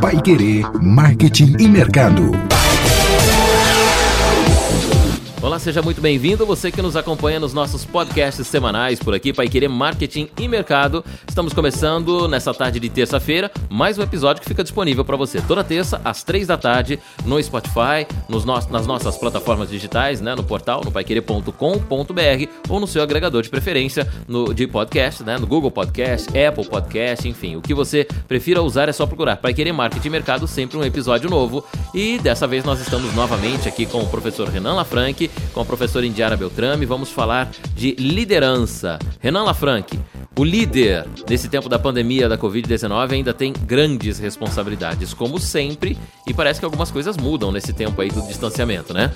Pai Querer Marketing e Mercado. Olá, seja muito bem-vindo. Você que nos acompanha nos nossos podcasts semanais por aqui, Pai Querer Marketing e Mercado. Estamos começando nessa tarde de terça-feira mais um episódio que fica disponível para você toda terça às três da tarde no Spotify, nos no nas nossas plataformas digitais, né, no portal no paiquerer.com.br ou no seu agregador de preferência no, de podcast, né, no Google Podcast, Apple Podcast, enfim, o que você prefira usar é só procurar Pai Querer Marketing e Mercado, sempre um episódio novo. E dessa vez nós estamos novamente aqui com o professor Renan Lafranque com a professora Indiara Beltrame. Vamos falar de liderança. Renan Lafranque, o líder nesse tempo da pandemia da Covid-19 ainda tem grandes responsabilidades, como sempre, e parece que algumas coisas mudam nesse tempo aí do distanciamento, né?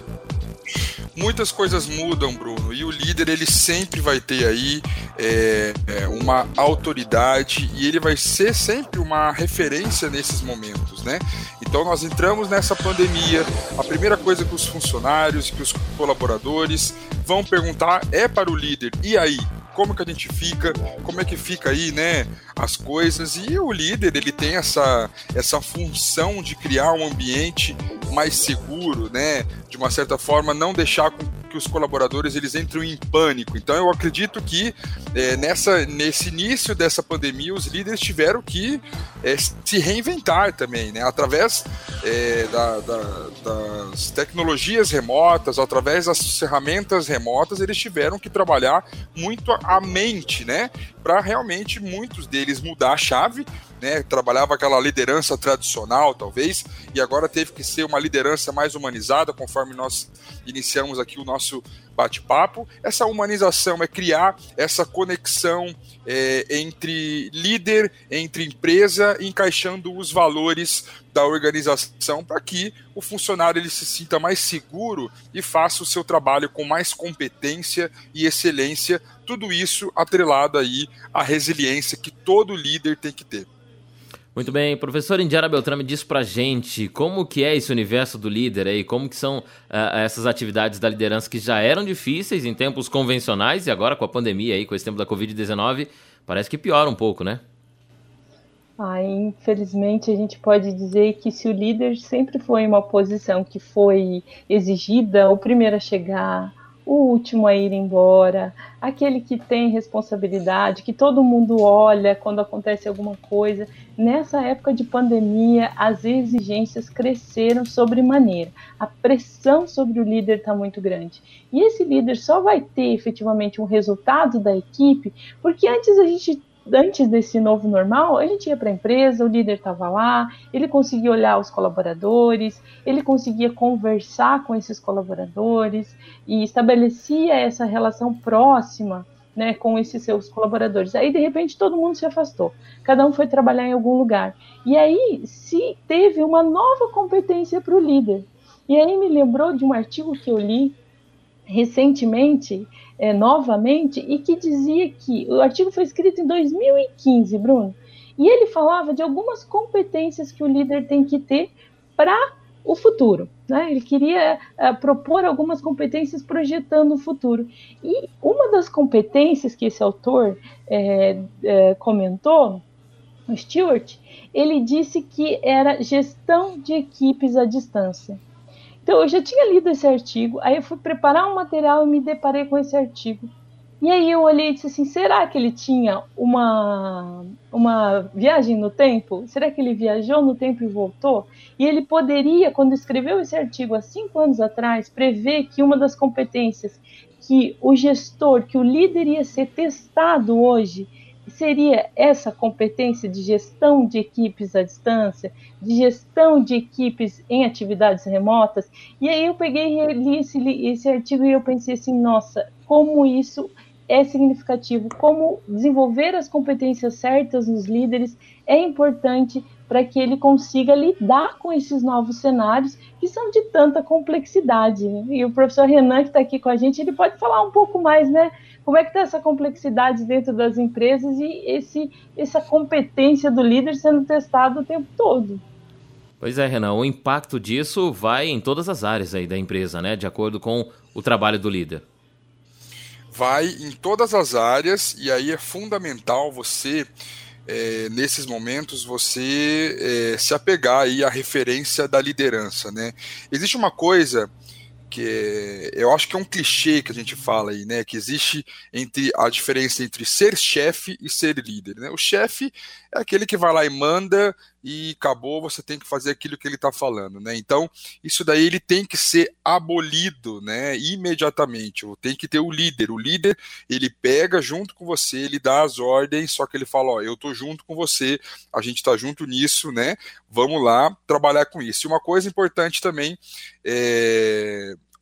Muitas coisas mudam, Bruno, e o líder ele sempre vai ter aí é, é, uma autoridade e ele vai ser sempre uma referência nesses momentos, né? Então nós entramos nessa pandemia, a primeira coisa que os funcionários, que os colaboradores vão perguntar é para o líder, e aí? como que a gente fica, como é que fica aí, né, as coisas. E o líder, ele tem essa, essa função de criar um ambiente mais seguro, né, de uma certa forma não deixar com que os colaboradores eles entram em pânico. Então eu acredito que é, nessa, nesse início dessa pandemia os líderes tiveram que é, se reinventar também, né? através é, da, da, das tecnologias remotas, através das ferramentas remotas, eles tiveram que trabalhar muito a mente, né? Para realmente muitos deles mudar a chave né, trabalhava aquela liderança tradicional, talvez, e agora teve que ser uma liderança mais humanizada, conforme nós iniciamos aqui o nosso bate-papo. Essa humanização é criar essa conexão é, entre líder, entre empresa, encaixando os valores da organização para que o funcionário ele se sinta mais seguro e faça o seu trabalho com mais competência e excelência. Tudo isso atrelado aí à resiliência que todo líder tem que ter. Muito bem, professor Indiara Beltrame diz pra gente como que é esse universo do líder aí, como que são uh, essas atividades da liderança que já eram difíceis em tempos convencionais e agora com a pandemia aí, com esse tempo da Covid-19, parece que piora um pouco, né? Ah, infelizmente a gente pode dizer que se o líder sempre foi uma posição que foi exigida, o primeiro a chegar, o último a ir embora, aquele que tem responsabilidade, que todo mundo olha quando acontece alguma coisa. Nessa época de pandemia, as exigências cresceram sobremaneira. A pressão sobre o líder está muito grande. E esse líder só vai ter efetivamente um resultado da equipe, porque antes a gente antes desse novo normal, a gente ia para a empresa, o líder estava lá, ele conseguia olhar os colaboradores, ele conseguia conversar com esses colaboradores e estabelecia essa relação próxima né, com esses seus colaboradores. Aí, de repente, todo mundo se afastou, cada um foi trabalhar em algum lugar. E aí se teve uma nova competência para o líder. E aí me lembrou de um artigo que eu li recentemente, é, novamente, e que dizia que o artigo foi escrito em 2015, Bruno, e ele falava de algumas competências que o líder tem que ter para o futuro. Né? Ele queria uh, propor algumas competências projetando o futuro. E uma das competências que esse autor é, é, comentou, o Stewart, ele disse que era gestão de equipes à distância. Então eu já tinha lido esse artigo, aí eu fui preparar um material e me deparei com esse artigo. E aí eu olhei e disse assim, será que ele tinha uma, uma viagem no tempo? Será que ele viajou no tempo e voltou? E ele poderia, quando escreveu esse artigo há cinco anos atrás, prever que uma das competências que o gestor, que o líder ia ser testado hoje, seria essa competência de gestão de equipes à distância, de gestão de equipes em atividades remotas. E aí eu peguei e li esse, esse artigo e eu pensei assim, nossa, como isso é significativo, como desenvolver as competências certas nos líderes é importante para que ele consiga lidar com esses novos cenários que são de tanta complexidade. Né? E o professor Renan, que está aqui com a gente, ele pode falar um pouco mais, né? Como é que está essa complexidade dentro das empresas e esse, essa competência do líder sendo testado o tempo todo? Pois é, Renan, o impacto disso vai em todas as áreas aí da empresa, né? De acordo com o trabalho do líder. Vai em todas as áreas e aí é fundamental você é, nesses momentos, você é, se apegar aí à referência da liderança, né? Existe uma coisa que é, eu acho que é um clichê que a gente fala aí, né? Que existe entre a diferença entre ser chefe e ser líder. Né? O chefe é aquele que vai lá e manda e acabou, você tem que fazer aquilo que ele está falando, né? Então, isso daí ele tem que ser abolido, né? Imediatamente. Tem que ter o líder. O líder, ele pega junto com você, ele dá as ordens, só que ele fala, ó, eu tô junto com você, a gente tá junto nisso, né? Vamos lá trabalhar com isso. E uma coisa importante também é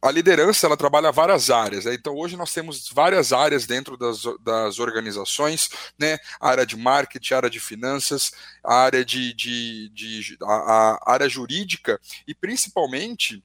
a liderança ela trabalha várias áreas. Né? Então hoje nós temos várias áreas dentro das, das organizações, né? A área de marketing, área de finanças, área de, de, de a, a área jurídica e principalmente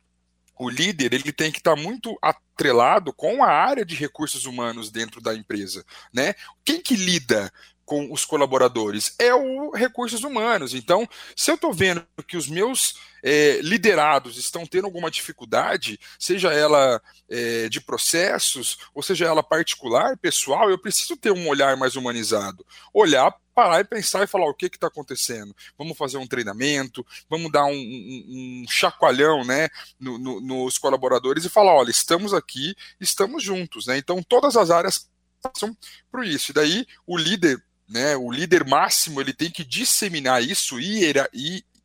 o líder ele tem que estar muito atrelado com a área de recursos humanos dentro da empresa, né? Quem que lida com os colaboradores? É o recursos humanos. Então, se eu estou vendo que os meus é, liderados estão tendo alguma dificuldade, seja ela é, de processos, ou seja ela particular, pessoal, eu preciso ter um olhar mais humanizado. Olhar parar e pensar e falar o que está acontecendo. Vamos fazer um treinamento, vamos dar um, um, um chacoalhão né, no, no, nos colaboradores e falar: olha, estamos aqui, estamos juntos. Né? Então, todas as áreas passam por isso. E daí, o líder né, o líder máximo ele tem que disseminar isso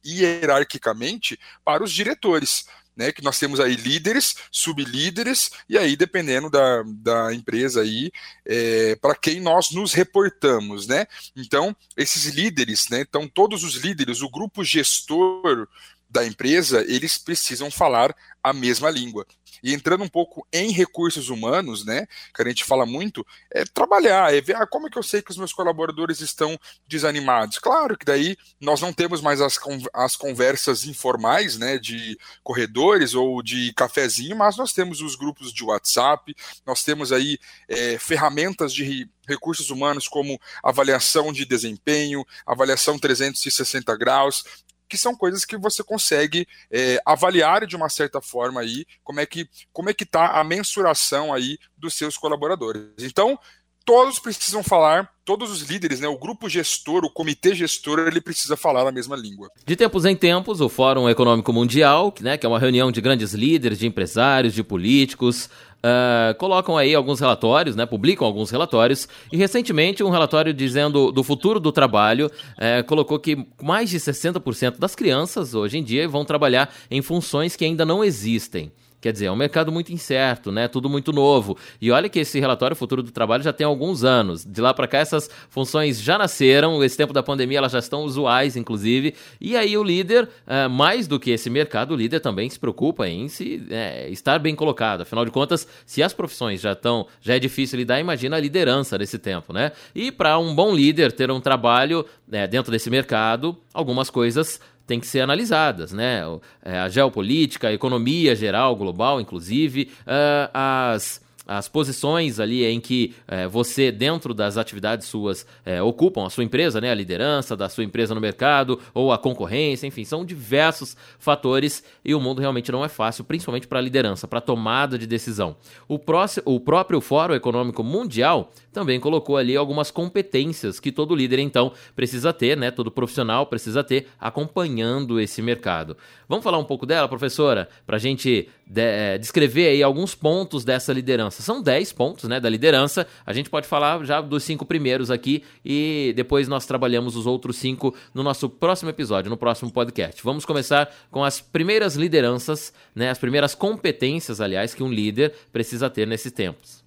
hierarquicamente para os diretores. Né, que nós temos aí líderes, sublíderes, e aí, dependendo da, da empresa aí, é, para quem nós nos reportamos, né? Então, esses líderes, né? Então, todos os líderes, o grupo gestor da empresa, eles precisam falar a mesma língua. E entrando um pouco em recursos humanos, né, que a gente fala muito, é trabalhar, é ver ah, como é que eu sei que os meus colaboradores estão desanimados. Claro que daí nós não temos mais as, as conversas informais, né, de corredores ou de cafezinho, mas nós temos os grupos de WhatsApp, nós temos aí é, ferramentas de recursos humanos como avaliação de desempenho, avaliação 360 graus, que são coisas que você consegue é, avaliar de uma certa forma aí como é que como é que está a mensuração aí dos seus colaboradores. Então todos precisam falar, todos os líderes, né, o grupo gestor, o comitê gestor, ele precisa falar a mesma língua. De tempos em tempos, o Fórum Econômico Mundial, né, que é uma reunião de grandes líderes, de empresários, de políticos, Uh, colocam aí alguns relatórios, né, publicam alguns relatórios, e recentemente um relatório dizendo do futuro do trabalho uh, colocou que mais de 60% das crianças hoje em dia vão trabalhar em funções que ainda não existem. Quer dizer, é um mercado muito incerto, né? Tudo muito novo. E olha que esse relatório Futuro do Trabalho já tem alguns anos. De lá para cá, essas funções já nasceram. Esse tempo da pandemia, elas já estão usuais, inclusive. E aí, o líder, uh, mais do que esse mercado, o líder também se preocupa em se, é, estar bem colocado. Afinal de contas, se as profissões já estão, já é difícil lidar, imagina a liderança nesse tempo, né? E para um bom líder ter um trabalho né, dentro desse mercado, algumas coisas têm que ser analisadas, né? É, a geopolítica, a economia geral, global, inclusive, uh, as as posições ali em que é, você, dentro das atividades suas, é, ocupam a sua empresa, né, a liderança da sua empresa no mercado, ou a concorrência, enfim, são diversos fatores e o mundo realmente não é fácil, principalmente para a liderança, para a tomada de decisão. O, próximo, o próprio Fórum Econômico Mundial também colocou ali algumas competências que todo líder, então, precisa ter, né, todo profissional precisa ter acompanhando esse mercado. Vamos falar um pouco dela, professora, para a gente de, é, descrever aí alguns pontos dessa liderança. São 10 pontos né, da liderança. A gente pode falar já dos cinco primeiros aqui e depois nós trabalhamos os outros cinco no nosso próximo episódio, no próximo podcast. Vamos começar com as primeiras lideranças, né, as primeiras competências, aliás, que um líder precisa ter nesses tempos.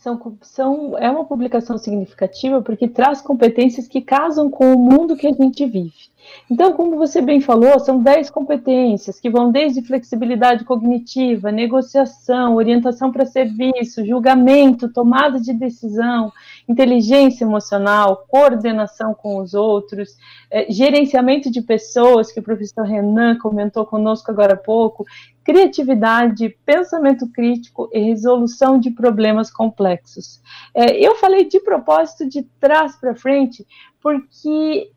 São, são, é uma publicação significativa porque traz competências que casam com o mundo que a gente vive. Então, como você bem falou, são 10 competências que vão desde flexibilidade cognitiva, negociação, orientação para serviço, julgamento, tomada de decisão, inteligência emocional, coordenação com os outros, é, gerenciamento de pessoas, que o professor Renan comentou conosco agora há pouco, criatividade, pensamento crítico e resolução de problemas complexos. É, eu falei de propósito de trás para frente, porque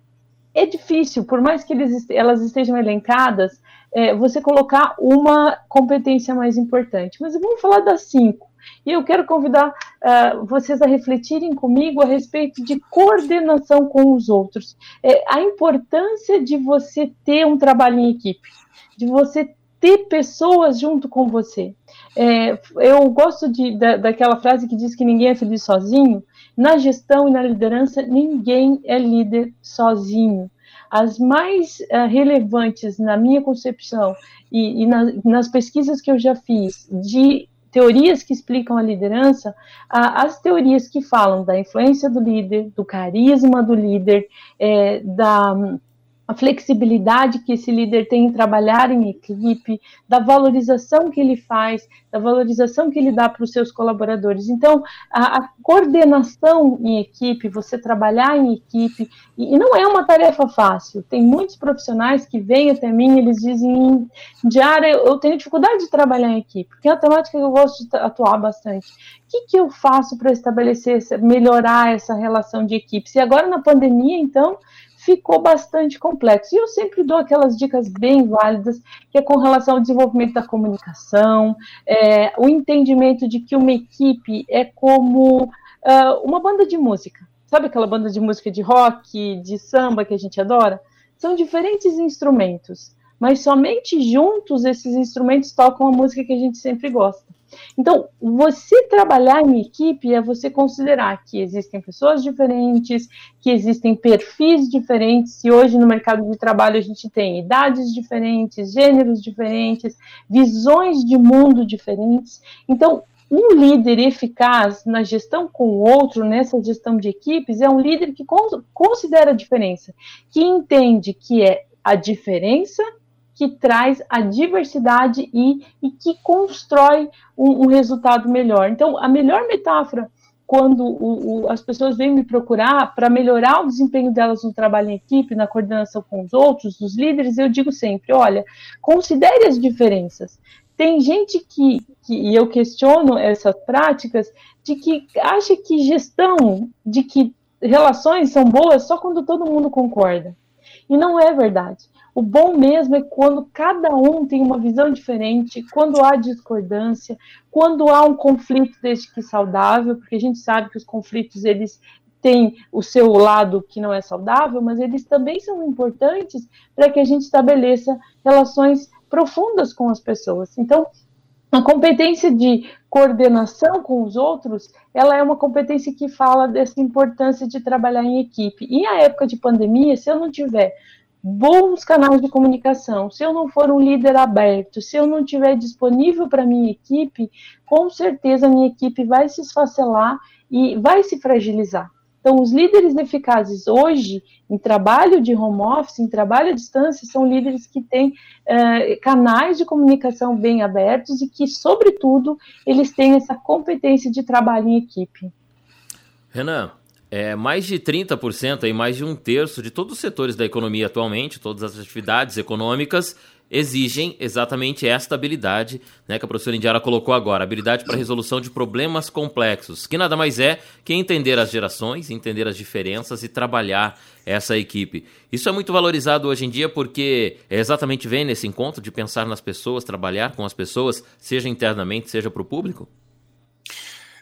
é difícil, por mais que eles, elas estejam elencadas, é, você colocar uma competência mais importante. Mas vamos falar das cinco. E eu quero convidar uh, vocês a refletirem comigo a respeito de coordenação com os outros. É, a importância de você ter um trabalho em equipe, de você ter pessoas junto com você. É, eu gosto de, da, daquela frase que diz que ninguém é feliz sozinho. Na gestão e na liderança, ninguém é líder sozinho. As mais uh, relevantes, na minha concepção, e, e na, nas pesquisas que eu já fiz, de teorias que explicam a liderança, as teorias que falam da influência do líder, do carisma do líder, é, da a flexibilidade que esse líder tem em trabalhar em equipe, da valorização que ele faz, da valorização que ele dá para os seus colaboradores. Então, a, a, coordenação em equipe, você trabalhar em equipe, e, e, não é uma tarefa fácil. Tem muitos profissionais que vêm até mim, eles dizem, diária, eu, tenho dificuldade de trabalhar em equipe, porque é uma temática que eu gosto de atuar bastante. O que, que eu faço para estabelecer, melhorar essa relação de equipe? E agora na pandemia, então, ficou bastante complexo. E eu sempre dou aquelas dicas bem válidas, que é com relação ao desenvolvimento da comunicação, é, o entendimento de que uma equipe é como uh, uma banda de música. Sabe aquela banda de música de rock, de samba que a gente adora? São diferentes instrumentos, mas somente juntos esses instrumentos tocam a música que a gente sempre gosta. Então, você trabalhar em equipe é você considerar que existem pessoas diferentes, que existem perfis diferentes, e hoje no mercado de trabalho a gente tem idades diferentes, gêneros diferentes, visões de mundo diferentes. Então, um líder eficaz na gestão com o outro, nessa gestão de equipes, é um líder que considera a diferença, que entende que é a diferença que traz a diversidade e, e que constrói um, um, resultado melhor. Então, a melhor metáfora quando o, o, as pessoas vêm me procurar para melhorar o desempenho delas no trabalho em equipe, na coordenação com os outros, os líderes, eu digo sempre: olha, considere as diferenças. Tem gente que, que, e eu questiono essas práticas, de que acha que gestão, de que relações são boas só quando todo mundo concorda. E não é verdade. O bom mesmo é quando cada um tem uma visão diferente, quando há discordância, quando há um conflito desde que saudável, porque a gente sabe que os conflitos eles têm o seu lado que não é saudável, mas eles também são importantes para que a gente estabeleça relações profundas com as pessoas. Então, a competência de coordenação com os outros, ela é uma competência que fala dessa importância de trabalhar em equipe. E a época de pandemia, se eu não tiver bons canais de comunicação, se eu não for um líder aberto, se eu não tiver disponível para minha equipe, com certeza a minha equipe vai se esfacelar e vai se fragilizar. Então, os líderes eficazes hoje, em trabalho de home office, em trabalho à distância, são líderes que têm uh, canais de comunicação bem abertos e que, sobretudo, eles têm essa competência de trabalho em equipe. Renan, é, mais de 30%, aí, mais de um terço de todos os setores da economia atualmente, todas as atividades econômicas, exigem exatamente esta habilidade né, que a professora Indiara colocou agora, habilidade para resolução de problemas complexos, que nada mais é que entender as gerações, entender as diferenças e trabalhar essa equipe. Isso é muito valorizado hoje em dia porque é exatamente vem nesse encontro de pensar nas pessoas, trabalhar com as pessoas, seja internamente, seja para o público?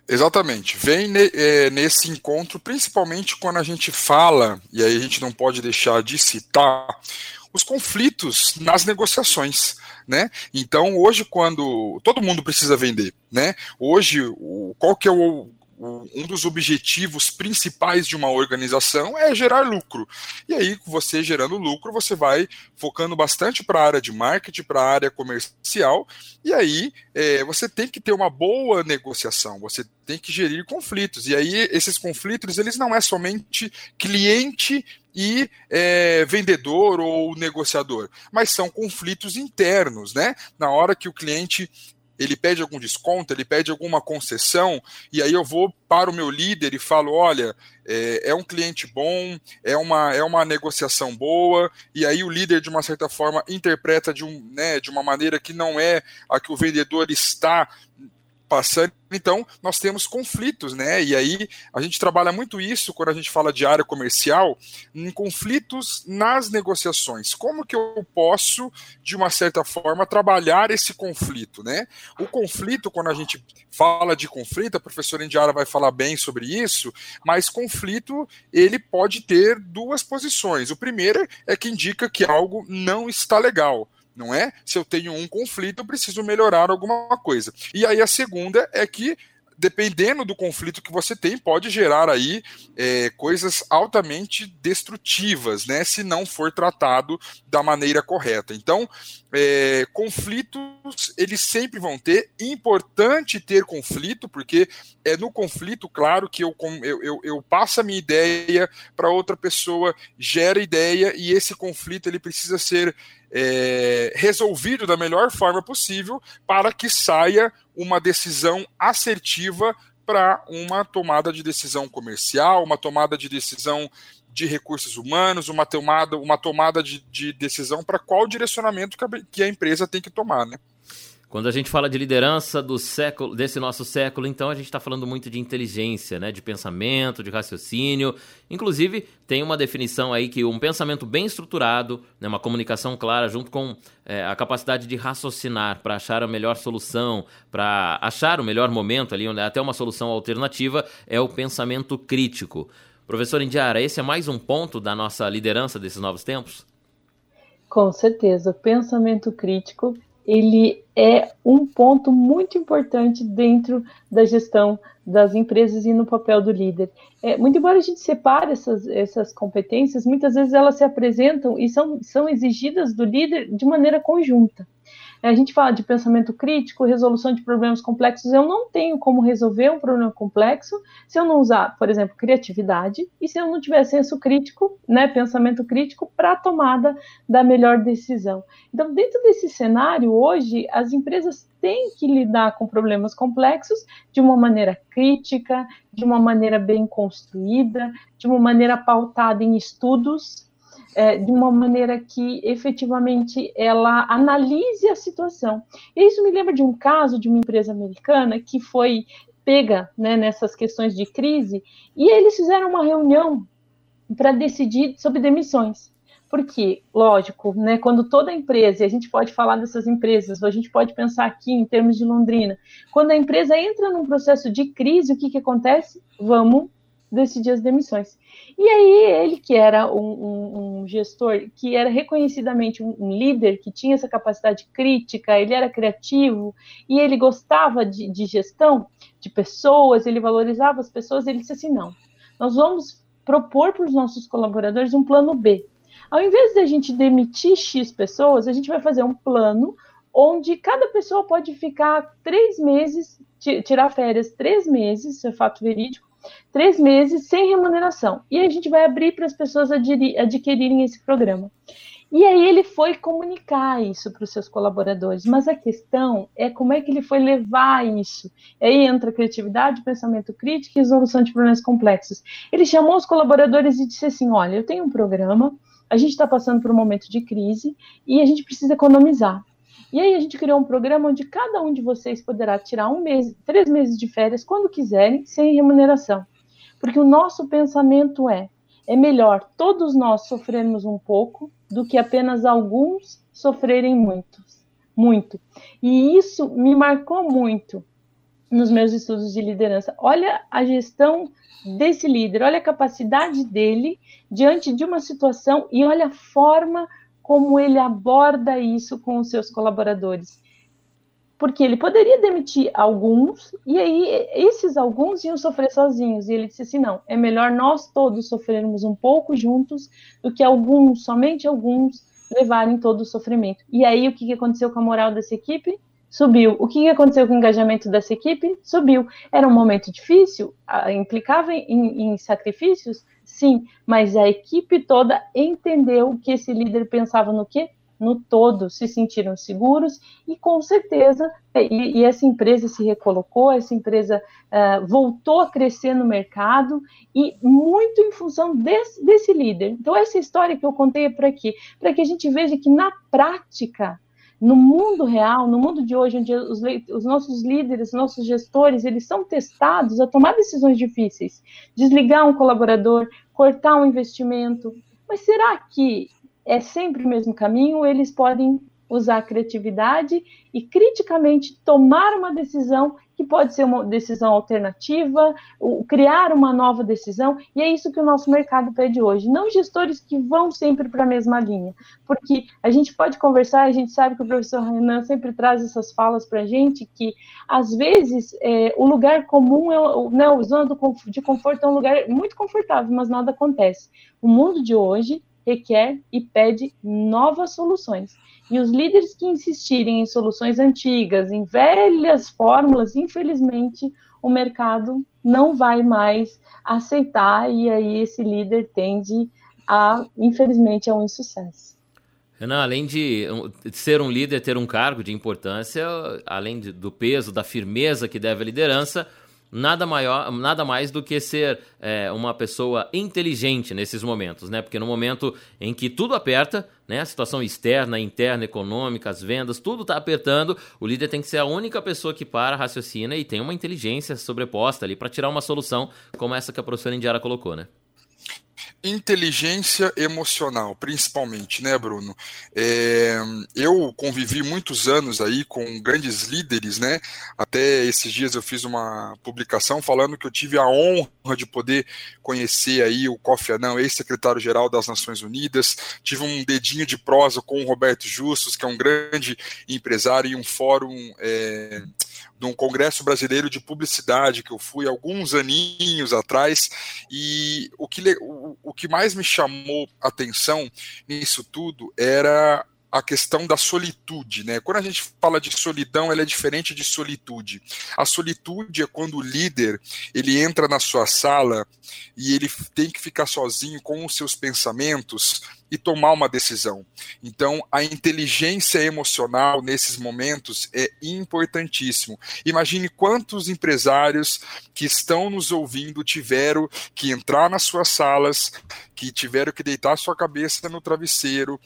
Exatamente. Vem ne, é, nesse encontro, principalmente quando a gente fala, e aí a gente não pode deixar de citar, os conflitos nas negociações. Né? Então, hoje, quando todo mundo precisa vender, né? Hoje, o, qual que é o, um dos objetivos principais de uma organização é gerar lucro. E aí, você gerando lucro, você vai focando bastante para a área de marketing, para a área comercial, e aí é, você tem que ter uma boa negociação, você tem que gerir conflitos. E aí, esses conflitos, eles não é somente cliente e é, vendedor ou negociador, mas são conflitos internos, né? Na hora que o cliente ele pede algum desconto, ele pede alguma concessão, e aí eu vou para o meu líder e falo: olha, é, é, um cliente bom, é uma, é uma negociação boa, e aí o líder, de uma certa forma, interpreta de, um, né, de uma maneira que não é a que o vendedor está passando, então nós temos conflitos, né? E aí a gente trabalha muito isso quando a gente fala de área comercial, em conflitos nas negociações. Como que eu posso, de uma certa forma, trabalhar esse conflito, né? O conflito, quando a gente fala de conflito, a professora Indiara vai falar bem sobre isso, mas conflito ele pode ter duas posições. O primeiro é que indica que algo não está legal não é? Se eu tenho um conflito, eu preciso melhorar alguma coisa. E aí a segunda é que dependendo do conflito que você tem, pode gerar aí é, coisas altamente destrutivas, né? Se não for tratado da maneira correta. Então, é, conflitos eles sempre vão ter. Importante ter conflito, porque é no conflito, claro, que eu, eu, eu, eu passo a minha ideia para outra pessoa, gera ideia, e esse conflito ele precisa ser é, resolvido da melhor forma possível para que saia uma decisão assertiva para uma tomada de decisão comercial, uma tomada de decisão de recursos humanos, uma tomada, uma tomada de, de decisão para qual direcionamento que a, que a empresa tem que tomar, né? Quando a gente fala de liderança do século, desse nosso século, então a gente está falando muito de inteligência, né? de pensamento, de raciocínio. Inclusive, tem uma definição aí que um pensamento bem estruturado, né? uma comunicação clara, junto com é, a capacidade de raciocinar para achar a melhor solução, para achar o melhor momento ali, né? até uma solução alternativa, é o pensamento crítico. Professor Indiara, esse é mais um ponto da nossa liderança desses novos tempos? Com certeza. O pensamento crítico ele é um ponto muito importante dentro da gestão das empresas e no papel do líder. É, muito embora a gente separe essas, essas competências, muitas vezes elas se apresentam e são, são exigidas do líder de maneira conjunta. A gente fala de pensamento crítico, resolução de problemas complexos. Eu não tenho como resolver um problema complexo se eu não usar, por exemplo, criatividade e se eu não tiver senso crítico, né, pensamento crítico para a tomada da melhor decisão. Então, dentro desse cenário, hoje, as empresas têm que lidar com problemas complexos de uma maneira crítica, de uma maneira bem construída, de uma maneira pautada em estudos é, de uma maneira que efetivamente ela analise a situação. E isso me lembra de um caso de uma empresa americana que foi pega né, nessas questões de crise e eles fizeram uma reunião para decidir sobre demissões. Porque, lógico, né, quando toda empresa, e a gente pode falar dessas empresas, a gente pode pensar aqui em termos de Londrina, quando a empresa entra num processo de crise, o que, que acontece? Vamos decidir as demissões. E aí, ele que era um, um, um gestor, que era reconhecidamente um, um, líder, que tinha essa capacidade crítica, ele era criativo e ele gostava de, de gestão de pessoas, ele valorizava as pessoas, ele disse assim: não, nós vamos propor para os nossos colaboradores um plano B. Ao invés de a gente demitir X pessoas, a gente vai fazer um plano onde cada pessoa pode ficar três meses, tirar férias três meses, isso é fato verídico, três meses sem remuneração. E a gente vai abrir para as pessoas adquirirem esse programa. E aí ele foi comunicar isso para os seus colaboradores, mas a questão é como é que ele foi levar isso. E aí entra criatividade, pensamento crítico e resolução de problemas complexos. Ele chamou os colaboradores e disse assim: olha, eu tenho um programa, a gente está passando por um momento de crise e a gente precisa economizar. E aí a gente criou um programa onde cada um de vocês poderá tirar um mês, três meses de férias quando quiserem, sem remuneração. Porque o nosso pensamento é: é melhor todos nós sofrermos um pouco do que apenas alguns sofrerem muitos, muito. E isso me marcou muito nos meus estudos de liderança. Olha a gestão desse líder, olha a capacidade dele diante de uma situação e olha a forma como ele aborda isso com os seus colaboradores. Porque ele poderia demitir alguns, e aí esses alguns iam sofrer sozinhos. E ele disse assim: não, é melhor nós todos sofrermos um pouco juntos do que alguns, somente alguns, levarem todo o sofrimento. E aí o que aconteceu com a moral dessa equipe? Subiu. O que aconteceu com o engajamento dessa equipe? Subiu. Era um momento difícil, implicava em, em sacrifícios, Sim, mas a equipe toda entendeu que esse líder pensava no quê? No todo, se sentiram seguros e com certeza, e, e essa empresa se recolocou, essa empresa uh, voltou a crescer no mercado e muito em função desse, desse líder. Então, essa história que eu contei é para quê? Para que a gente veja que na prática, no mundo real, no mundo de hoje, onde os, os, nossos líderes, nossos gestores, eles são testados a tomar decisões difíceis, desligar um colaborador, cortar um investimento. Mas será que é sempre o mesmo caminho? Eles podem usar a criatividade e criticamente tomar uma decisão que pode ser uma decisão alternativa, criar uma nova decisão, e é isso que o nosso mercado pede hoje. Não gestores que vão sempre para a mesma linha, porque a gente pode conversar, a gente sabe que o professor Renan sempre traz essas falas para a gente, que às vezes é, o lugar comum, é, né, o zona de conforto é um lugar muito confortável, mas nada acontece. O mundo de hoje requer e pede novas soluções. E os líderes que insistirem em soluções antigas, em velhas fórmulas, infelizmente, o mercado não vai mais aceitar e aí esse líder tende a, infelizmente, a um insucesso. Renan, além de ser um líder, ter um cargo de importância, além de, do peso, da firmeza que deve a liderança, nada maior, nada mais do que ser é, uma pessoa inteligente nesses momentos, né? Porque no momento em que tudo aperta, né? A situação externa, interna, econômica, as vendas, tudo está apertando. O líder tem que ser a única pessoa que para, raciocina e tem uma inteligência sobreposta ali para tirar uma solução como essa que a professora Indiara colocou, né? Inteligência emocional, principalmente, né, Bruno? É, eu convivi muitos anos aí com grandes líderes, né? Até esses dias eu fiz uma publicação falando que eu tive a honra de poder conhecer aí o Kofi Annan, ex-secretário-geral das Nações Unidas. Tive um dedinho de prosa com o Roberto Justus, que é um grande empresário e um fórum é, de um congresso brasileiro de publicidade que eu fui alguns aninhos atrás e o que, o, o que mais me chamou atenção nisso tudo era a questão da solitude, né? Quando a gente fala de solidão, ela é diferente de solitude. A solitude é quando o líder ele entra na sua sala e ele tem que ficar sozinho com os seus pensamentos e tomar uma decisão. Então, a inteligência emocional nesses momentos é importantíssimo. Imagine quantos empresários que estão nos ouvindo tiveram que entrar nas suas salas, que tiveram que deitar sua cabeça no travesseiro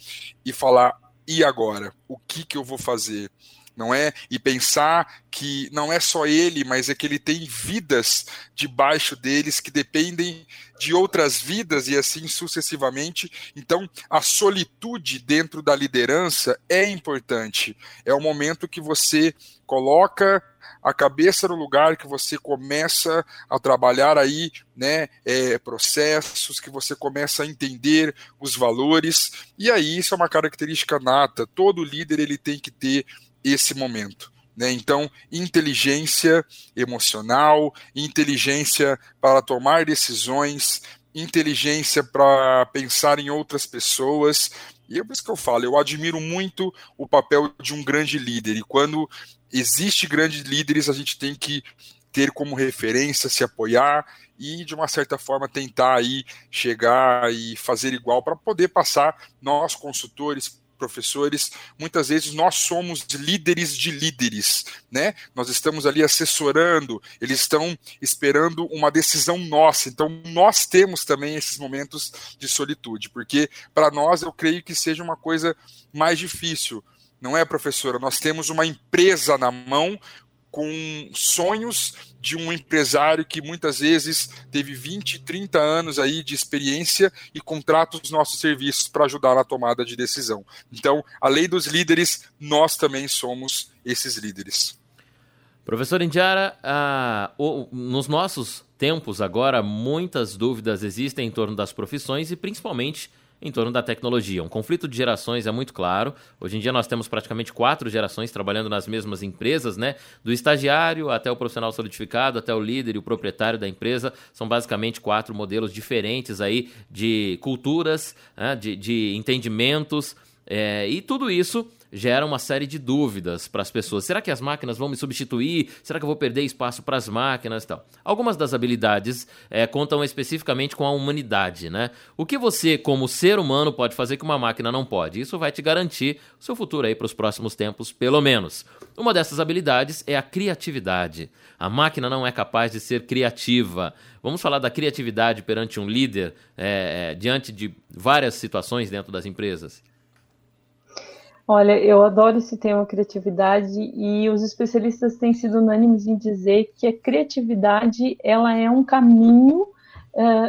e falar: e agora? O que, que eu vou fazer? Não é? E pensar que não é só ele, mas é que ele tem vidas debaixo deles que dependem de outras vidas e assim sucessivamente. Então, a solitude dentro da liderança é importante. É o momento que você coloca a cabeça no lugar que você começa a trabalhar aí, né, é, processos, que você começa a entender os valores, e aí isso é uma característica nata, todo líder ele tem que ter esse momento. Né? Então, inteligência emocional, inteligência para tomar decisões, inteligência para pensar em outras pessoas. E é por isso que eu falo, eu admiro muito o papel de um grande líder. E quando existe grandes líderes, a gente tem que ter como referência, se apoiar e de uma certa forma tentar aí chegar e fazer igual para poder passar nós consultores professores, muitas vezes nós somos líderes de líderes, né? Nós estamos ali assessorando, eles estão esperando uma decisão nossa. Então nós temos também esses momentos de solitude, porque para nós eu creio que seja uma coisa mais difícil não é, professora? Nós temos uma empresa na mão com sonhos de um empresário que muitas vezes teve 20, 30 anos aí de experiência e contrata os nossos serviços para ajudar na tomada de decisão. Então, além dos líderes, nós também somos esses líderes. Professor Indiara, ah, o, nos nossos tempos agora, muitas dúvidas existem em torno das profissões e principalmente em torno da tecnologia. Um conflito de gerações é muito claro. Hoje em dia nós temos praticamente quatro gerações trabalhando nas mesmas empresas, né? Do estagiário até o profissional solidificado, até o líder e o proprietário da empresa. São basicamente quatro modelos diferentes aí de culturas, né? de, de entendimentos. É, e tudo isso gera uma série de dúvidas para as pessoas. Será que as máquinas vão me substituir? Será que eu vou perder espaço para as máquinas e tal? Algumas das habilidades é, contam especificamente com a humanidade, né? O que você, como ser humano, pode fazer que uma máquina não pode? Isso vai te garantir o seu futuro aí para os próximos tempos, pelo menos. Uma dessas habilidades é a criatividade. A máquina não é capaz de ser criativa. Vamos falar da criatividade perante um líder é, é, diante de várias situações dentro das empresas? Olha, eu adoro esse tema criatividade e os especialistas têm sido unânimes em dizer que a criatividade ela é um caminho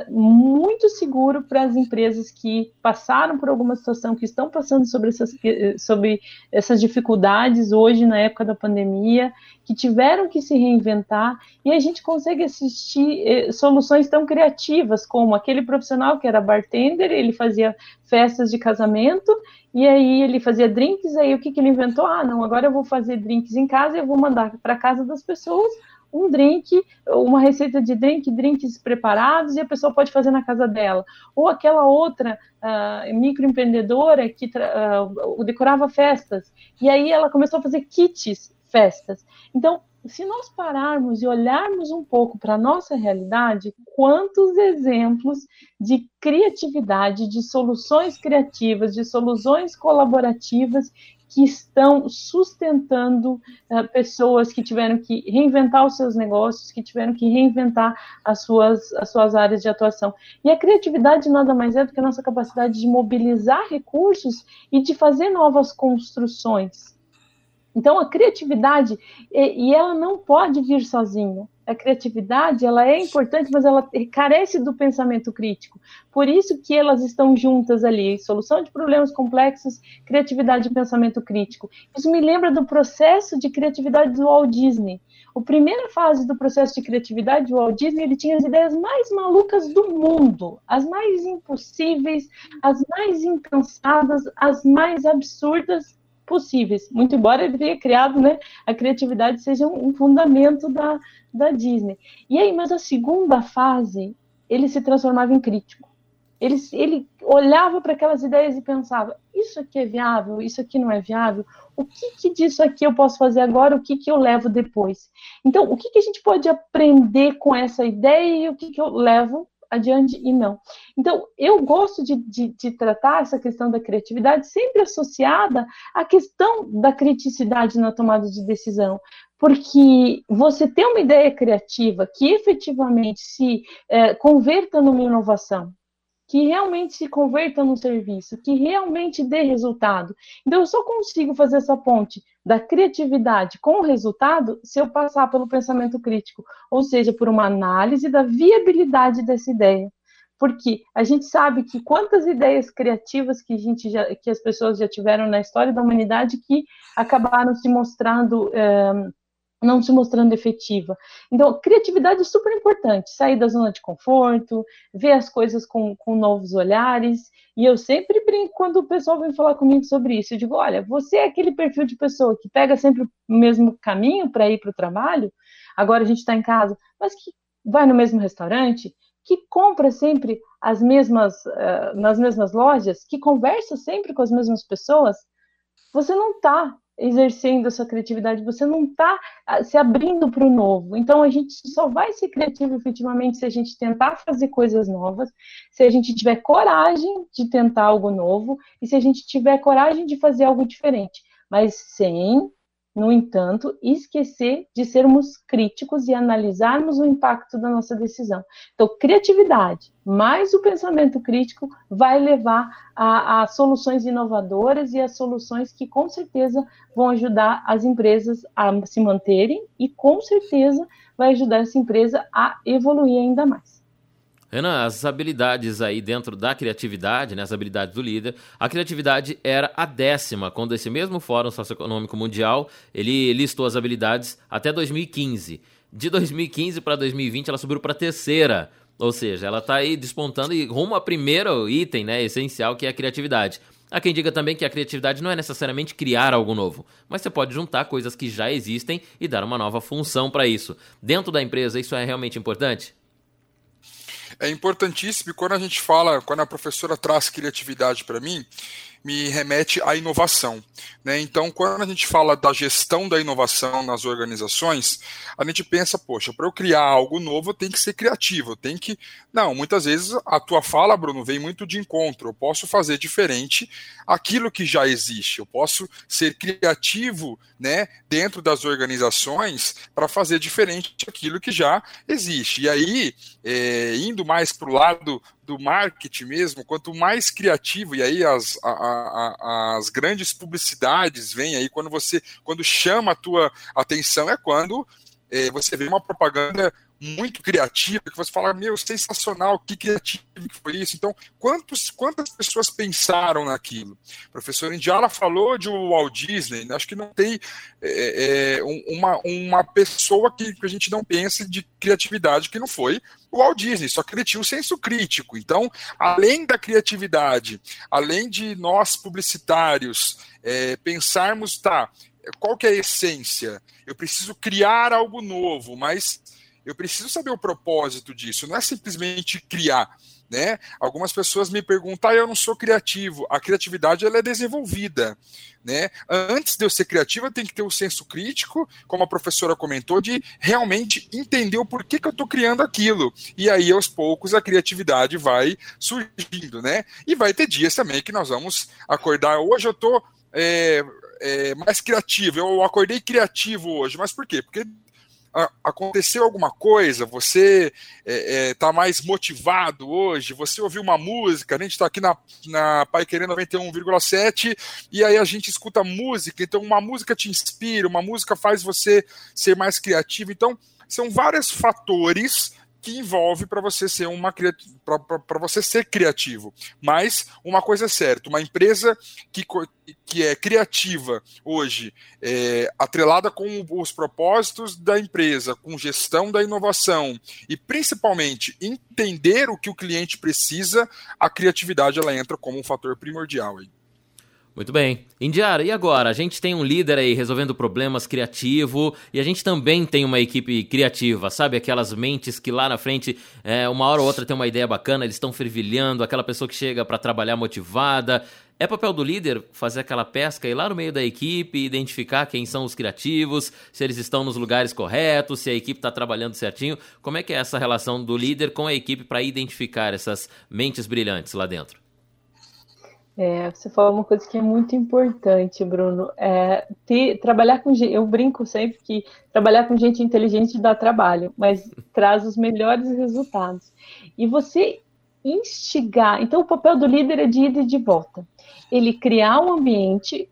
muito seguro para as empresas que passaram por alguma situação, que estão passando sobre essas, sobre essas dificuldades hoje, na época da pandemia, que tiveram que se reinventar, e a gente consegue assistir eh, soluções tão criativas como aquele profissional que era bartender, ele fazia festas de casamento, e aí ele fazia drinks, aí o que, que ele inventou? Ah, não, agora eu vou fazer drinks em casa e eu vou mandar para casa das pessoas um drink, uma receita de drink, drinks preparados, e a pessoa pode fazer na casa dela. Ou aquela outra uh, microempreendedora que uh, decorava festas, e aí ela começou a fazer kits festas. Então, se nós pararmos e olharmos um pouco para a nossa realidade, quantos exemplos de criatividade, de soluções criativas, de soluções colaborativas que estão sustentando uh, pessoas que tiveram que reinventar os seus negócios, que tiveram que reinventar as suas, as suas áreas de atuação. E a criatividade nada mais é do que a nossa capacidade de mobilizar recursos e de fazer novas construções. Então, a criatividade, e, ela não pode vir sozinha a criatividade ela é importante, mas ela carece do pensamento crítico. Por isso que elas estão juntas ali, solução de problemas complexos, criatividade e pensamento crítico. Isso me lembra do processo de criatividade do Walt Disney. A primeira fase do processo de criatividade do Walt Disney, ele tinha as ideias mais malucas do mundo, as mais impossíveis, as mais impensadas, as mais absurdas possíveis. Muito embora ele tenha criado, né, a criatividade seja um, fundamento da, da Disney. E aí, mas a segunda fase, ele se transformava em crítico. Ele, ele olhava para aquelas ideias e pensava: isso aqui é viável, isso aqui não é viável. O que, que disso aqui eu posso fazer agora? O que, que eu levo depois? Então, o que, que a gente pode aprender com essa ideia e o que, que eu levo adiante e não. Então, eu gosto de, de, de, tratar essa questão da criatividade sempre associada à questão da criticidade na tomada de decisão, porque você ter uma ideia criativa que efetivamente se é, converta numa inovação, que realmente se converta num serviço, que realmente dê resultado. Então, eu só consigo fazer essa ponte da criatividade com o resultado se eu passar pelo pensamento crítico, ou seja, por uma análise da viabilidade dessa ideia. Porque a gente sabe que quantas ideias criativas que, a gente já, que as pessoas já tiveram na história da humanidade que acabaram se mostrando. É, não se mostrando efetiva. Então, criatividade é super importante, sair da zona de conforto, ver as coisas com, com novos olhares, e eu sempre brinco quando o pessoal vem falar comigo sobre isso, eu digo, olha, você é aquele perfil de pessoa que pega sempre o mesmo caminho para ir para o trabalho, agora a gente está em casa, mas que vai no mesmo restaurante, que compra sempre as mesmas, uh, nas mesmas lojas, que conversa sempre com as mesmas pessoas, você não está exercendo sua criatividade, você não está ah, se abrindo para o novo. Então, a gente só vai ser criativo efetivamente se a gente tentar fazer coisas novas, se a gente tiver coragem de tentar algo novo e se a gente tiver coragem de fazer algo diferente, mas sem no entanto, esquecer de sermos críticos e analisarmos o impacto da nossa decisão. Então, criatividade mais o pensamento crítico vai levar a, a, soluções inovadoras e a soluções que com certeza vão ajudar as empresas a se manterem e com certeza vai ajudar essa empresa a evoluir ainda mais. Renan, as habilidades aí dentro da criatividade, né, as habilidades do líder, a criatividade era a décima, quando esse mesmo Fórum Socioeconômico Mundial, ele listou as habilidades até 2015. De 2015 para 2020, ela subiu para a terceira, ou seja, ela está aí despontando e rumo ao primeiro item, né, essencial, que é a criatividade. Há quem diga também que a criatividade não é necessariamente criar algo novo, mas você pode juntar coisas que já existem e dar uma nova função para isso. Dentro da empresa, isso é realmente importante? É importantíssimo. E quando a gente fala, quando a professora traz criatividade para mim, me remete à inovação. Né? Então, quando a gente fala da gestão da inovação nas organizações, a gente pensa, poxa, para eu criar algo novo, tenho que ser criativo, tenho que. Não, muitas vezes a tua fala, Bruno, vem muito de encontro. Eu posso fazer diferente aquilo que já existe. Eu posso ser criativo né, dentro das organizações para fazer diferente aquilo que já existe. E aí, é, indo mais para o lado do marketing mesmo, quanto mais criativo, e aí as, a, a, as grandes publicidades vêm aí, quando você, quando chama a tua atenção, é quando é, você vê uma propaganda muito criativa, que você fala, meu, sensacional, que criativo que foi isso. Então, quantos, quantas pessoas pensaram naquilo? A professora Indiala falou de Walt Disney, né? acho que não tem é, é, uma, uma pessoa que, que a gente não pense de criatividade que não foi o Walt Disney, só que ele tinha um senso crítico. Então, além da criatividade, além de nós publicitários é, pensarmos, tá, qual que é a essência? Eu preciso criar algo novo, mas eu preciso saber o propósito disso, não é simplesmente criar. Né? Algumas pessoas me perguntam, ah, eu não sou criativo. A criatividade ela é desenvolvida. Né? Antes de eu ser criativo, eu tenho que ter o um senso crítico, como a professora comentou, de realmente entender o porquê que eu estou criando aquilo. E aí, aos poucos, a criatividade vai surgindo. Né? E vai ter dias também que nós vamos acordar. Hoje eu estou é, é, mais criativo, eu acordei criativo hoje, mas por quê? Porque aconteceu alguma coisa, você está é, é, tá mais motivado hoje, você ouviu uma música, a gente está aqui na, na Pai Querendo 91,7 e aí a gente escuta música, então uma música te inspira, uma música faz você ser mais criativo, então são vários fatores que envolve para você ser uma para você ser criativo. Mas uma coisa é certa, uma empresa que, que é criativa hoje, é, atrelada com os propósitos da empresa, com gestão da inovação e principalmente entender o que o cliente precisa, a criatividade ela entra como um fator primordial. Muito bem. Indiara, e agora? A gente tem um líder aí resolvendo problemas criativo e a gente também tem uma equipe criativa, sabe? Aquelas mentes que lá na frente, é, uma hora ou outra tem uma ideia bacana, eles estão fervilhando, aquela pessoa que chega para trabalhar motivada. É papel do líder fazer aquela pesca e lá no meio da equipe, identificar quem são os criativos, se eles estão nos lugares corretos, se a equipe está trabalhando certinho. Como é que é essa relação do líder com a equipe para identificar essas mentes brilhantes lá dentro? É, você falou uma coisa que é muito importante, Bruno. É, ter, trabalhar com gente, eu brinco sempre que trabalhar com gente inteligente dá trabalho, mas traz os melhores resultados. E você instigar, então o papel do líder é de ida e de volta. Ele criar um ambiente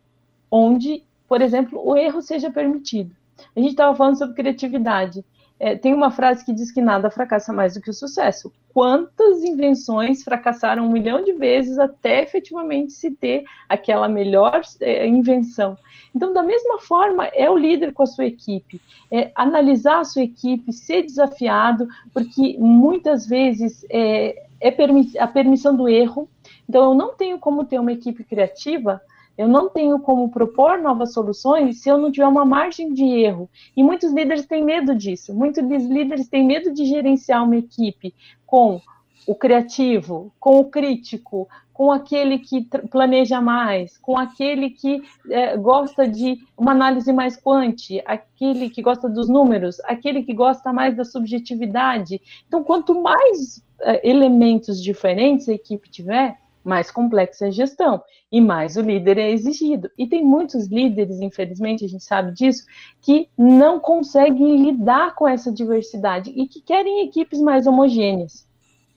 onde, por exemplo, o erro seja permitido. A gente estava falando sobre criatividade. É, tem uma frase que diz que nada fracassa mais do que o sucesso. Quantas invenções fracassaram um milhão de vezes até efetivamente se ter aquela melhor é, invenção? Então, da mesma forma, é o líder com a sua equipe, é analisar a sua equipe, ser desafiado, porque muitas vezes é, é a permissão do erro. Então, eu não tenho como ter uma equipe criativa eu não tenho como propor novas soluções se eu não tiver uma margem de erro. E muitos líderes têm medo disso. Muitos líderes têm medo de gerenciar uma equipe com o criativo, com o crítico, com aquele que planeja mais, com aquele que é, gosta de uma análise mais quante, aquele que gosta dos números, aquele que gosta mais da subjetividade. Então, quanto mais é, elementos diferentes a equipe tiver, mais complexa é a gestão e mais o líder é exigido. E tem muitos líderes, infelizmente, a gente sabe disso, que não conseguem lidar com essa diversidade e que querem equipes mais homogêneas.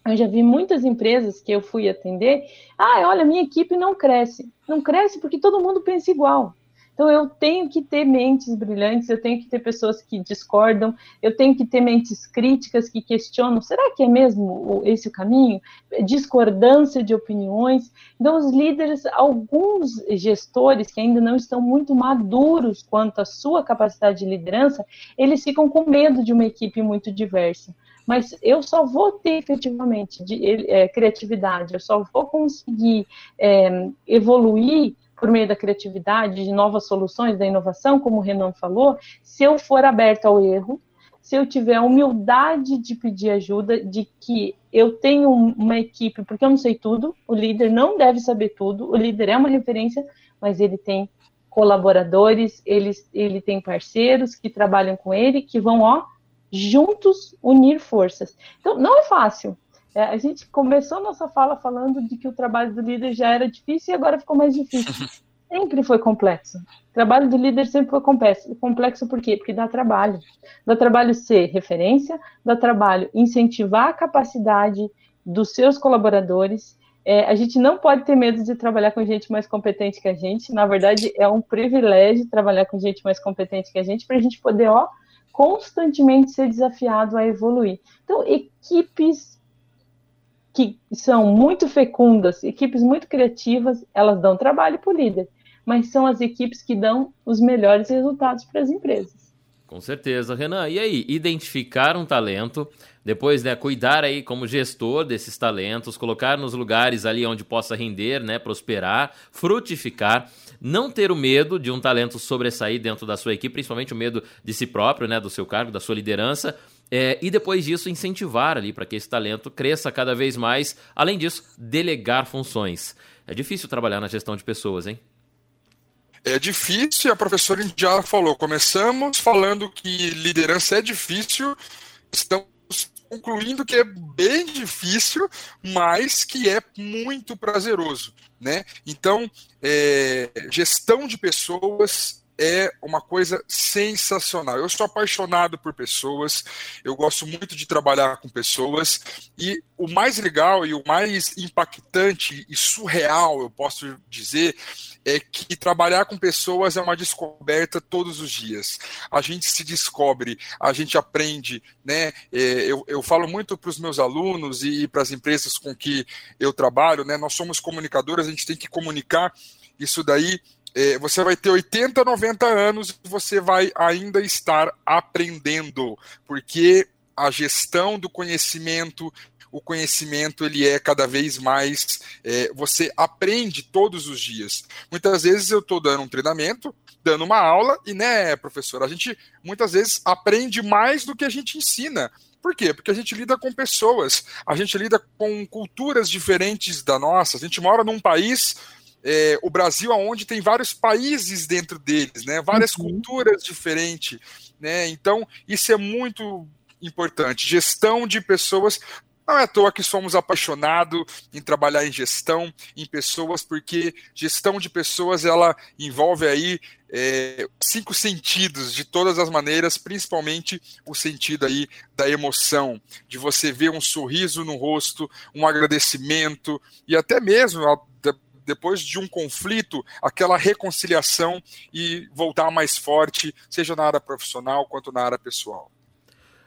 Eu já vi muitas empresas que eu fui atender, ah, olha, minha equipe não cresce. Não cresce porque todo mundo pensa igual. Então, eu tenho que ter mentes brilhantes, eu tenho que ter pessoas que discordam, eu tenho que ter mentes críticas que questionam: será que é mesmo esse o caminho? Discordância de opiniões. Então, os líderes, alguns gestores que ainda não estão muito maduros quanto à sua capacidade de liderança, eles ficam com medo de uma equipe muito diversa mas eu só vou ter efetivamente de, é, criatividade, eu só vou conseguir é, evoluir por meio da criatividade, de novas soluções, da inovação, como o Renan falou, se eu for aberto ao erro, se eu tiver a humildade de pedir ajuda, de que eu tenho uma equipe, porque eu não sei tudo, o líder não deve saber tudo, o líder é uma referência, mas ele tem colaboradores, ele, ele tem parceiros que trabalham com ele, que vão, ó, juntos unir forças. Então, não é fácil, é, a gente começou nossa fala falando de que o trabalho do líder já era difícil e agora ficou mais difícil. Sempre foi complexo. O trabalho do líder sempre foi complexo. Complexo por quê? Porque dá trabalho. Dá trabalho ser referência, dá trabalho incentivar a capacidade dos seus colaboradores. É, a gente não pode ter medo de trabalhar com gente mais competente que a gente. Na verdade, é um privilégio trabalhar com gente mais competente que a gente, para a gente poder, ó, constantemente ser desafiado a evoluir. Então, equipes que são muito fecundas, equipes muito criativas, elas dão trabalho para o líder, mas são as equipes que dão os melhores resultados para as empresas. Com certeza, Renan. E aí, identificar um talento, depois, né, cuidar aí como gestor desses talentos, colocar nos lugares ali onde possa render, né, prosperar, frutificar não ter o medo de um talento sobressair dentro da sua equipe, principalmente o medo de si próprio, né, do seu cargo, da sua liderança, é, e depois disso incentivar ali para que esse talento cresça cada vez mais. Além disso, delegar funções. É difícil trabalhar na gestão de pessoas, hein? É difícil, a professora já falou. Começamos falando que liderança é difícil, estamos concluindo que é bem difícil, mas que é muito prazeroso. Né? Então, é, gestão de pessoas é uma coisa sensacional. Eu sou apaixonado por pessoas, eu gosto muito de trabalhar com pessoas, e o mais legal e o mais impactante e surreal, eu posso dizer, é que trabalhar com pessoas é uma descoberta todos os dias. A gente se descobre, a gente aprende, né? É, eu, eu falo muito para os meus alunos e para as empresas com que eu trabalho, né? Nós somos comunicadores, a gente tem que comunicar isso daí. É, você vai ter 80, 90 anos e você vai ainda estar aprendendo, porque a gestão do conhecimento, o conhecimento ele é cada vez mais. É, você aprende todos os dias. Muitas vezes eu estou dando um treinamento, dando uma aula, e né, professor, a gente muitas vezes aprende mais do que a gente ensina. Por quê? Porque a gente lida com pessoas, a gente lida com culturas diferentes da nossa. A gente mora num país é, o Brasil onde tem vários países dentro deles, né? Várias uhum. culturas diferentes, né? Então isso é muito importante. Gestão de pessoas não é à toa que somos apaixonados em trabalhar em gestão, em pessoas, porque gestão de pessoas ela envolve aí é, cinco sentidos de todas as maneiras, principalmente o sentido aí da emoção, de você ver um sorriso no rosto, um agradecimento e até mesmo depois de um conflito, aquela reconciliação e voltar mais forte, seja na área profissional quanto na área pessoal.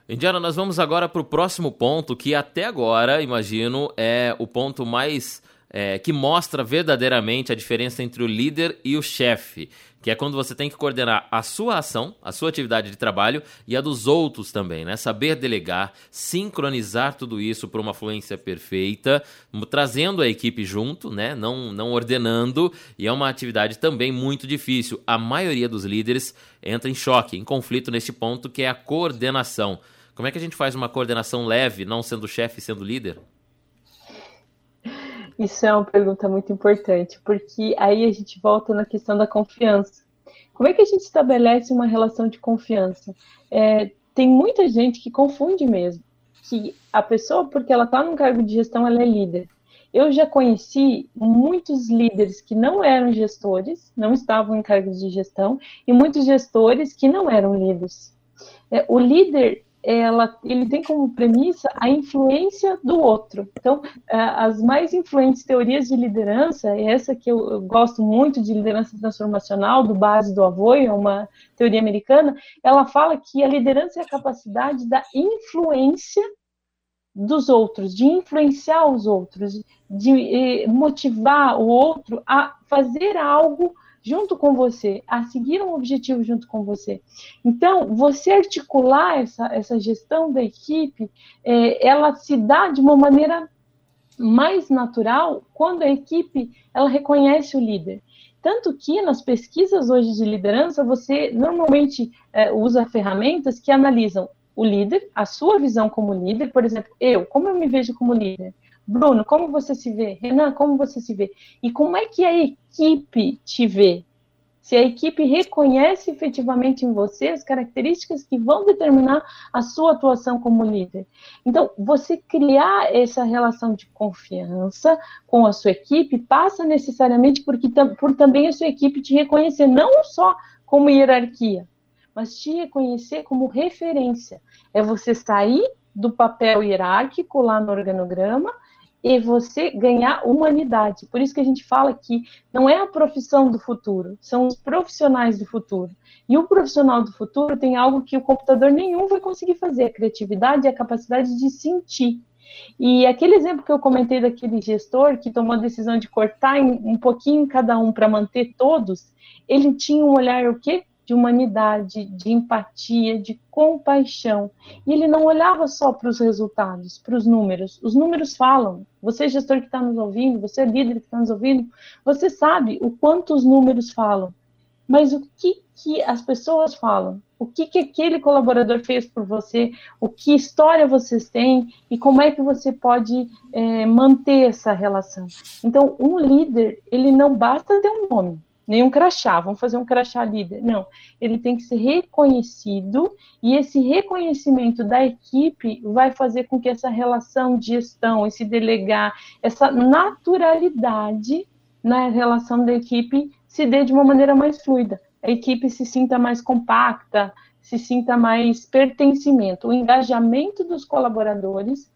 Indiana, nós vamos agora para o próximo ponto, que até agora, imagino, é o ponto mais é, que mostra verdadeiramente a diferença entre o líder e o chefe, que é quando você tem que coordenar a sua ação, a sua atividade de trabalho e a dos outros também, né? Saber delegar, sincronizar tudo isso para uma fluência perfeita, trazendo a equipe junto, né? Não, não ordenando, e é uma atividade também muito difícil. A maioria dos líderes entra em choque, em conflito neste ponto, que é a coordenação. Como é que a gente faz uma coordenação leve, não sendo chefe, sendo líder? Isso é uma pergunta muito importante, porque aí a gente volta na questão da confiança. Como é que a gente estabelece uma relação de confiança? É, tem muita gente que confunde mesmo, que a pessoa, porque ela está num cargo de gestão, ela é líder. Eu já conheci muitos líderes que não eram gestores, não estavam em cargos de gestão, e muitos gestores que não eram líderes. É, o líder ela, ele tem como premissa a influência do outro. Então, é, as mais influentes teorias de liderança, essa que eu, eu gosto muito de liderança transformacional, do Base do Avoy, é uma teoria americana, ela fala que a liderança é a capacidade da influência dos outros, de influenciar os outros, de motivar o outro a fazer algo junto com você, a seguir um objetivo junto com você. Então, você articular essa, essa gestão da equipe, é, ela se dá de uma maneira mais natural quando a equipe ela reconhece o líder. Tanto que nas pesquisas hoje de liderança, você normalmente é, usa ferramentas que analisam o líder, a sua visão como líder, por exemplo, eu, como eu me vejo como líder? Bruno, como você se vê? Renan, como você se vê? E como é que a equipe te vê? Se a equipe reconhece efetivamente em você as características que vão determinar a sua atuação como líder. Então, você criar essa relação de confiança com a sua equipe passa necessariamente porque, por também a sua equipe te reconhecer, não só como hierarquia, mas te reconhecer como referência. É você sair do papel hierárquico lá no organograma e você ganhar humanidade. Por isso que a gente fala que não é a profissão do futuro, são os profissionais do futuro. E o profissional do futuro tem algo que o computador nenhum vai conseguir fazer, a criatividade e a capacidade de sentir. E aquele exemplo que eu comentei daquele gestor que tomou a decisão de cortar um pouquinho cada um para manter todos, ele tinha um olhar o quê? De humanidade, de empatia, de compaixão. E ele não olhava só para os resultados, para os números. Os números falam. Você, gestor que está nos ouvindo, você, líder que está nos ouvindo, você sabe o quanto os números falam. Mas o que, que as pessoas falam? O que, que aquele colaborador fez por você? O que história vocês têm? E como é que você pode é, manter essa relação? Então, um líder, ele não basta ter um nome nenhum crachá, vamos fazer um crachá líder. Não, ele tem que ser reconhecido e esse reconhecimento da equipe vai fazer com que essa relação de gestão, esse delegar, essa naturalidade na relação da equipe se dê de uma maneira mais fluida. A equipe se sinta mais compacta, se sinta mais pertencimento. O engajamento dos colaboradores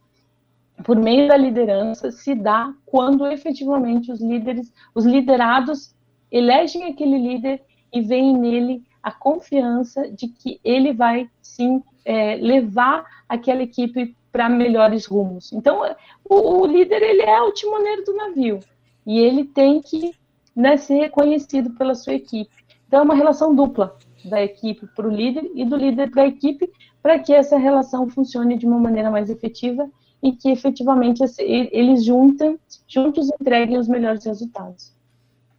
por meio da liderança se dá quando efetivamente os líderes, os liderados elegem aquele líder e veem nele a confiança de que ele vai sim é, levar aquela equipe para melhores rumos. Então, o, o, líder ele é o timoneiro do navio e ele tem que né, ser reconhecido pela sua equipe. Então, é uma relação dupla da equipe para o líder e do líder para a equipe para que essa relação funcione de uma maneira mais efetiva e que efetivamente eles juntam, juntos entreguem os melhores resultados.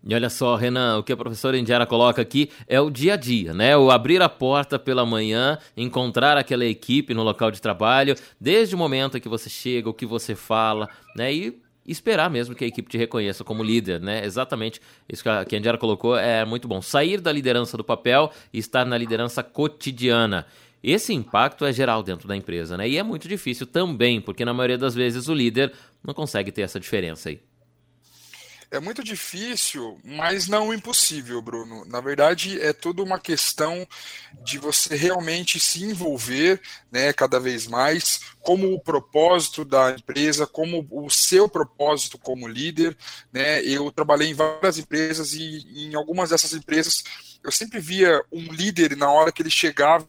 E olha só, Renan, o que a professora Indiara coloca aqui é o dia a dia, né? O abrir a porta pela manhã, encontrar aquela equipe no local de trabalho, desde o momento que você chega, o que você fala, né? E esperar mesmo que a equipe te reconheça como líder, né? Exatamente isso que a, que a Indiara colocou é muito bom. Sair da liderança do papel e estar na liderança cotidiana. Esse impacto é geral dentro da empresa, né? E é muito difícil também, porque na maioria das vezes o líder não consegue ter essa diferença aí. É muito difícil, mas não impossível, Bruno. Na verdade, é tudo uma questão de você realmente se envolver, né, cada vez mais, como o propósito da empresa, como o seu propósito como líder, né? Eu trabalhei em várias empresas e em algumas dessas empresas eu sempre via um líder na hora que ele chegava,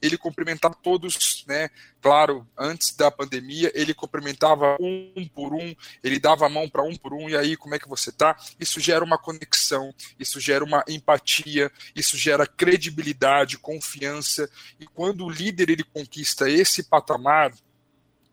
ele cumprimentava todos, né? Claro, antes da pandemia, ele cumprimentava um por um, ele dava a mão para um por um, e aí, como é que você tá? Isso gera uma conexão, isso gera uma empatia, isso gera credibilidade, confiança, e quando o líder ele conquista esse patamar,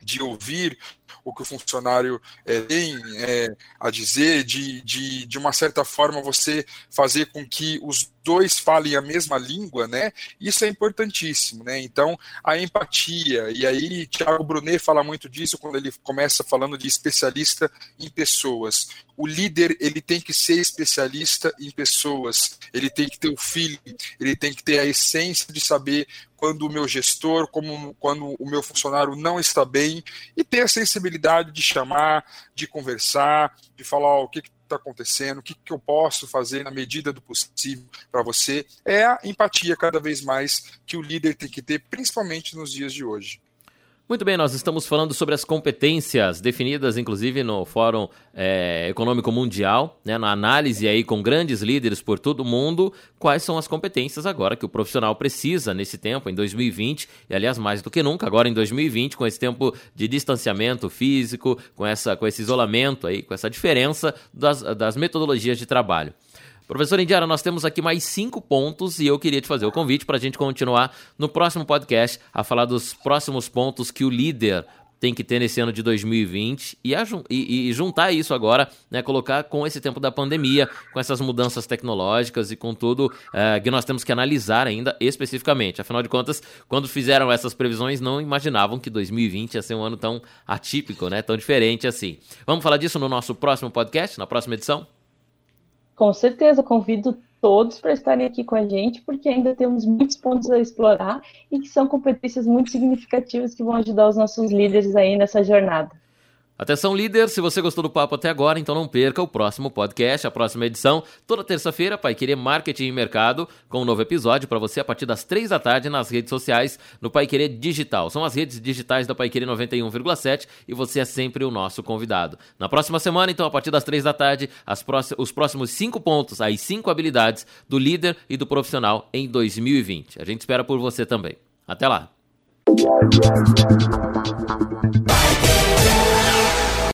de ouvir o que o funcionário é, tem é, a dizer, de, de, de uma certa forma você fazer com que os dois falem a mesma língua, né? Isso é importantíssimo, né? Então, a empatia, e aí Tiago Brunet fala muito disso quando ele começa falando de especialista em pessoas. O líder, ele tem que ser especialista em pessoas, ele tem que ter o feeling, ele tem que ter a essência de saber quando o meu gestor, como quando o meu funcionário não está bem, e ter a sensibilidade de chamar, de conversar, de falar ó, o que está acontecendo, o que, que eu posso fazer na medida do possível para você. É a empatia cada vez mais que o líder tem que ter, principalmente nos dias de hoje. Muito bem, nós estamos falando sobre as competências definidas, inclusive, no Fórum é, Econômico Mundial, né, na análise aí com grandes líderes por todo o mundo, quais são as competências agora que o profissional precisa nesse tempo, em 2020, e aliás, mais do que nunca, agora em 2020, com esse tempo de distanciamento físico, com, essa, com esse isolamento aí, com essa diferença das, das metodologias de trabalho. Professor Indiara, nós temos aqui mais cinco pontos e eu queria te fazer o convite para a gente continuar no próximo podcast a falar dos próximos pontos que o líder tem que ter nesse ano de 2020 e, e, e juntar isso agora, né, colocar com esse tempo da pandemia, com essas mudanças tecnológicas e com tudo é, que nós temos que analisar ainda especificamente. Afinal de contas, quando fizeram essas previsões, não imaginavam que 2020 ia ser um ano tão atípico, né, tão diferente assim. Vamos falar disso no nosso próximo podcast, na próxima edição? Com certeza, convido todos para estarem aqui com a gente, porque ainda temos muitos pontos a explorar e que são competências muito significativas que vão ajudar os nossos líderes aí nessa jornada. Atenção, líder, se você gostou do papo até agora, então não perca o próximo podcast, a próxima edição, toda terça-feira, Pai Querer Marketing e Mercado, com um novo episódio para você a partir das três da tarde nas redes sociais, no Pai Querer Digital. São as redes digitais da Pai Querer 91,7 e você é sempre o nosso convidado. Na próxima semana, então, a partir das três da tarde, os próximos cinco pontos, as cinco habilidades do líder e do profissional em 2020. A gente espera por você também. Até lá!